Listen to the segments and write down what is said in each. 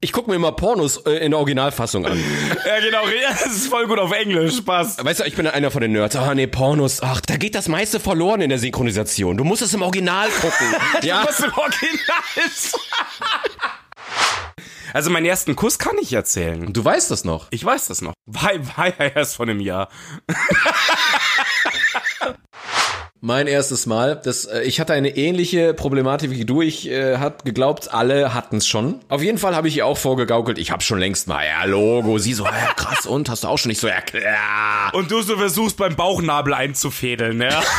Ich gucke mir immer Pornos äh, in der Originalfassung an. Ja, genau, das ist voll gut auf Englisch, Spaß. Weißt du, ich bin einer von den Nerds. Ah, nee, Pornos. Ach, da geht das meiste verloren in der Synchronisation. Du musst es im Original gucken. ja. Was im Original. Also meinen ersten Kuss kann ich erzählen. Du weißt das noch. Ich weiß das noch. War, war ja erst von einem Jahr. Mein erstes Mal. Das, äh, ich hatte eine ähnliche Problematik wie du. Ich äh, hab geglaubt, alle hatten es schon. Auf jeden Fall habe ich ihr auch vorgegaukelt. Ich habe schon längst mal. Ja, Logo. Sie so, ja, krass. Und hast du auch schon nicht so? Ja, klar. Und du so versuchst beim Bauchnabel einzufädeln, ja?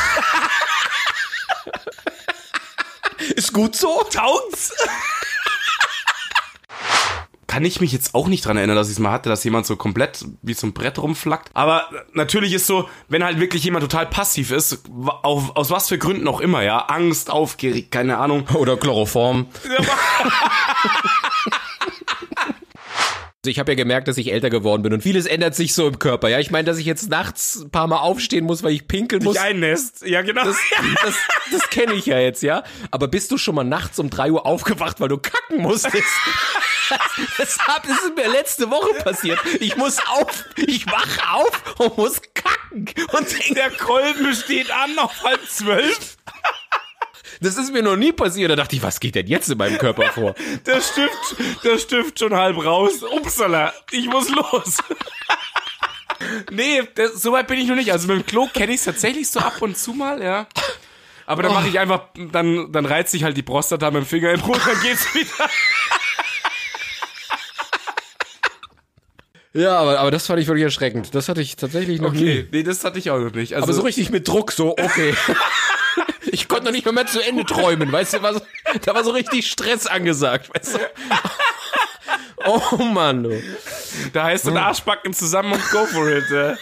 Ist gut so. Taugt's? Kann ich mich jetzt auch nicht dran erinnern, dass ich es mal hatte, dass jemand so komplett wie ein Brett rumflackt. Aber natürlich ist so, wenn halt wirklich jemand total passiv ist, auf, aus was für Gründen auch immer, ja, Angst, aufgeregt, keine Ahnung. Oder Chloroform. Also ich habe ja gemerkt, dass ich älter geworden bin und vieles ändert sich so im Körper. Ja, ich meine, dass ich jetzt nachts ein paar Mal aufstehen muss, weil ich pinkeln muss. Dich einnässt. Ja, genau. Das, das, das kenne ich ja jetzt, ja. Aber bist du schon mal nachts um drei Uhr aufgewacht, weil du kacken musstest? Das, hab, das ist mir letzte Woche passiert. Ich muss auf, ich wach auf und muss kacken. Und denk, Der Kolben steht an auf halb zwölf. Das ist mir noch nie passiert. Da dachte ich, was geht denn jetzt in meinem Körper vor? Der Stift, der Stift schon halb raus. Upsala, ich muss los. Nee, das, so weit bin ich noch nicht. Also mit dem Klo kenne ich es tatsächlich so ab und zu mal, ja. Aber dann mache ich einfach, dann, dann reizt sich halt die Prostata mit dem Finger im Brot, dann geht's wieder. Ja, aber, aber das fand ich wirklich erschreckend. Das hatte ich tatsächlich noch nie. Okay, nee, das hatte ich auch noch nicht. Also, Aber so richtig mit Druck, so, okay. Ich konnte noch nicht mal mehr zu Ende träumen, weißt du, war so, da war so richtig Stress angesagt, weißt du. Oh Mann, du. da heißt dann Arschbacken zusammen und go for it. Äh.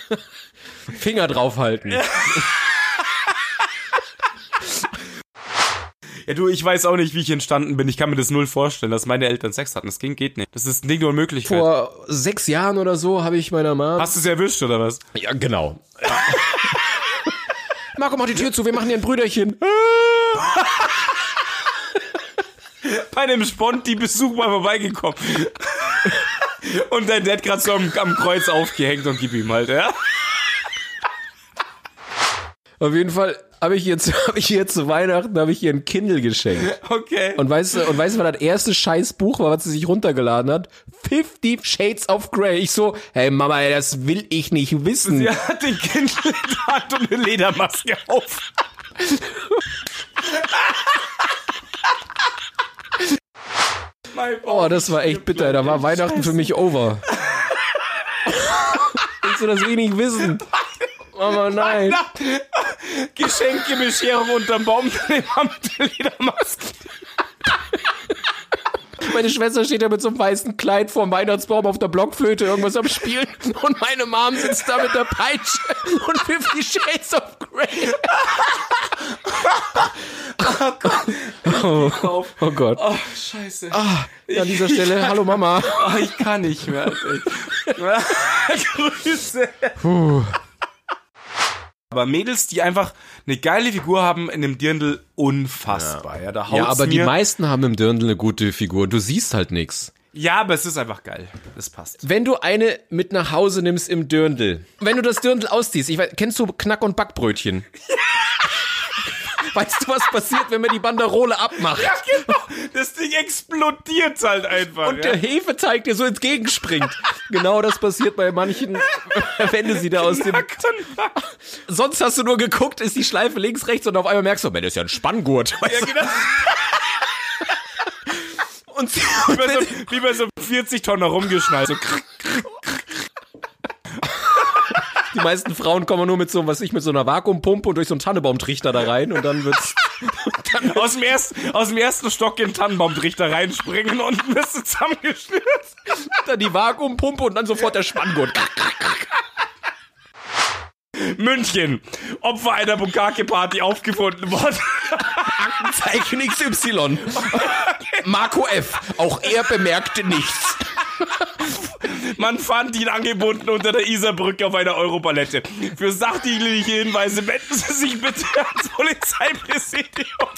Finger draufhalten. Ja, du, ich weiß auch nicht, wie ich entstanden bin. Ich kann mir das null vorstellen, dass meine Eltern Sex hatten. Das ging, geht nicht. Das ist nicht nur Möglichkeit. Vor sechs Jahren oder so habe ich meiner Mama. Hast du es erwischt, oder was? Ja, genau. Marco, mach die Tür zu, wir machen hier ein Brüderchen. Bei einem Sponti-Besuch mal vorbeigekommen. Und dein Dad gerade so am, am Kreuz aufgehängt und gib ihm halt, ja? Auf jeden Fall habe ich zu, habe ich ihr zu Weihnachten habe ich ihr ein Kindle geschenkt. Okay. Und weißt du, und weißt du, was das erste Scheißbuch war, was sie sich runtergeladen hat? Fifty Shades of Grey. Ich so, hey Mama, ey, das will ich nicht wissen. Sie hat den Kind in der Hand und eine Ledermaske auf. Oh, das war echt bitter. Da war Weihnachten für mich over. Willst du das wenig wissen? Mama, nein. Geschenke, Bescherung unterm Baum, der Ledermaske. Meine Schwester steht da mit so einem weißen Kleid vorm Weihnachtsbaum auf der Blockflöte irgendwas am Spielen und meine Mom sitzt da mit der Peitsche und 50 Shades of Grey. Oh, oh Gott. Oh, scheiße. An dieser Stelle, hallo Mama. Oh, ich kann nicht mehr. Grüße. Aber Mädels, die einfach eine geile Figur haben in dem Dirndl, unfassbar. Ja, da haut's Ja, aber die mir. meisten haben im Dirndl eine gute Figur. Du siehst halt nichts. Ja, aber es ist einfach geil. Das passt. Wenn du eine mit nach Hause nimmst im Dirndl, wenn du das Dirndl ausziehst, ich weiß, kennst du Knack- und Backbrötchen? Weißt du, was passiert, wenn man die Banderole abmacht? Ja, genau. Das Ding explodiert halt einfach. Und ja. der Hefeteig dir so entgegenspringt. genau das passiert bei manchen, wenn du sie da aus dem... Und. Sonst hast du nur geguckt, ist die Schleife links, rechts und auf einmal merkst du, Mensch, das ist ja ein Spanngurt. Ja, genau. Und sie, Wie bei so, wie bei so 40 Tonnen rumgeschnallt. So, meisten Frauen kommen nur mit so, was ich, mit so einer Vakuumpumpe und durch so einen Tannenbaumtrichter da rein und dann wird's... aus, dem ersten, aus dem ersten Stock in den Tannenbaumtrichter reinspringen und bist du zusammengestürzt. dann die Vakuumpumpe und dann sofort der Spanngurt. München. Opfer einer Bukake-Party aufgefunden worden. Zeichen XY. Marco F. Auch er bemerkte nichts. Man fand ihn angebunden unter der Isarbrücke auf einer Europalette. Für sachdienliche Hinweise wenden Sie sich bitte ans Polizeipräsidium.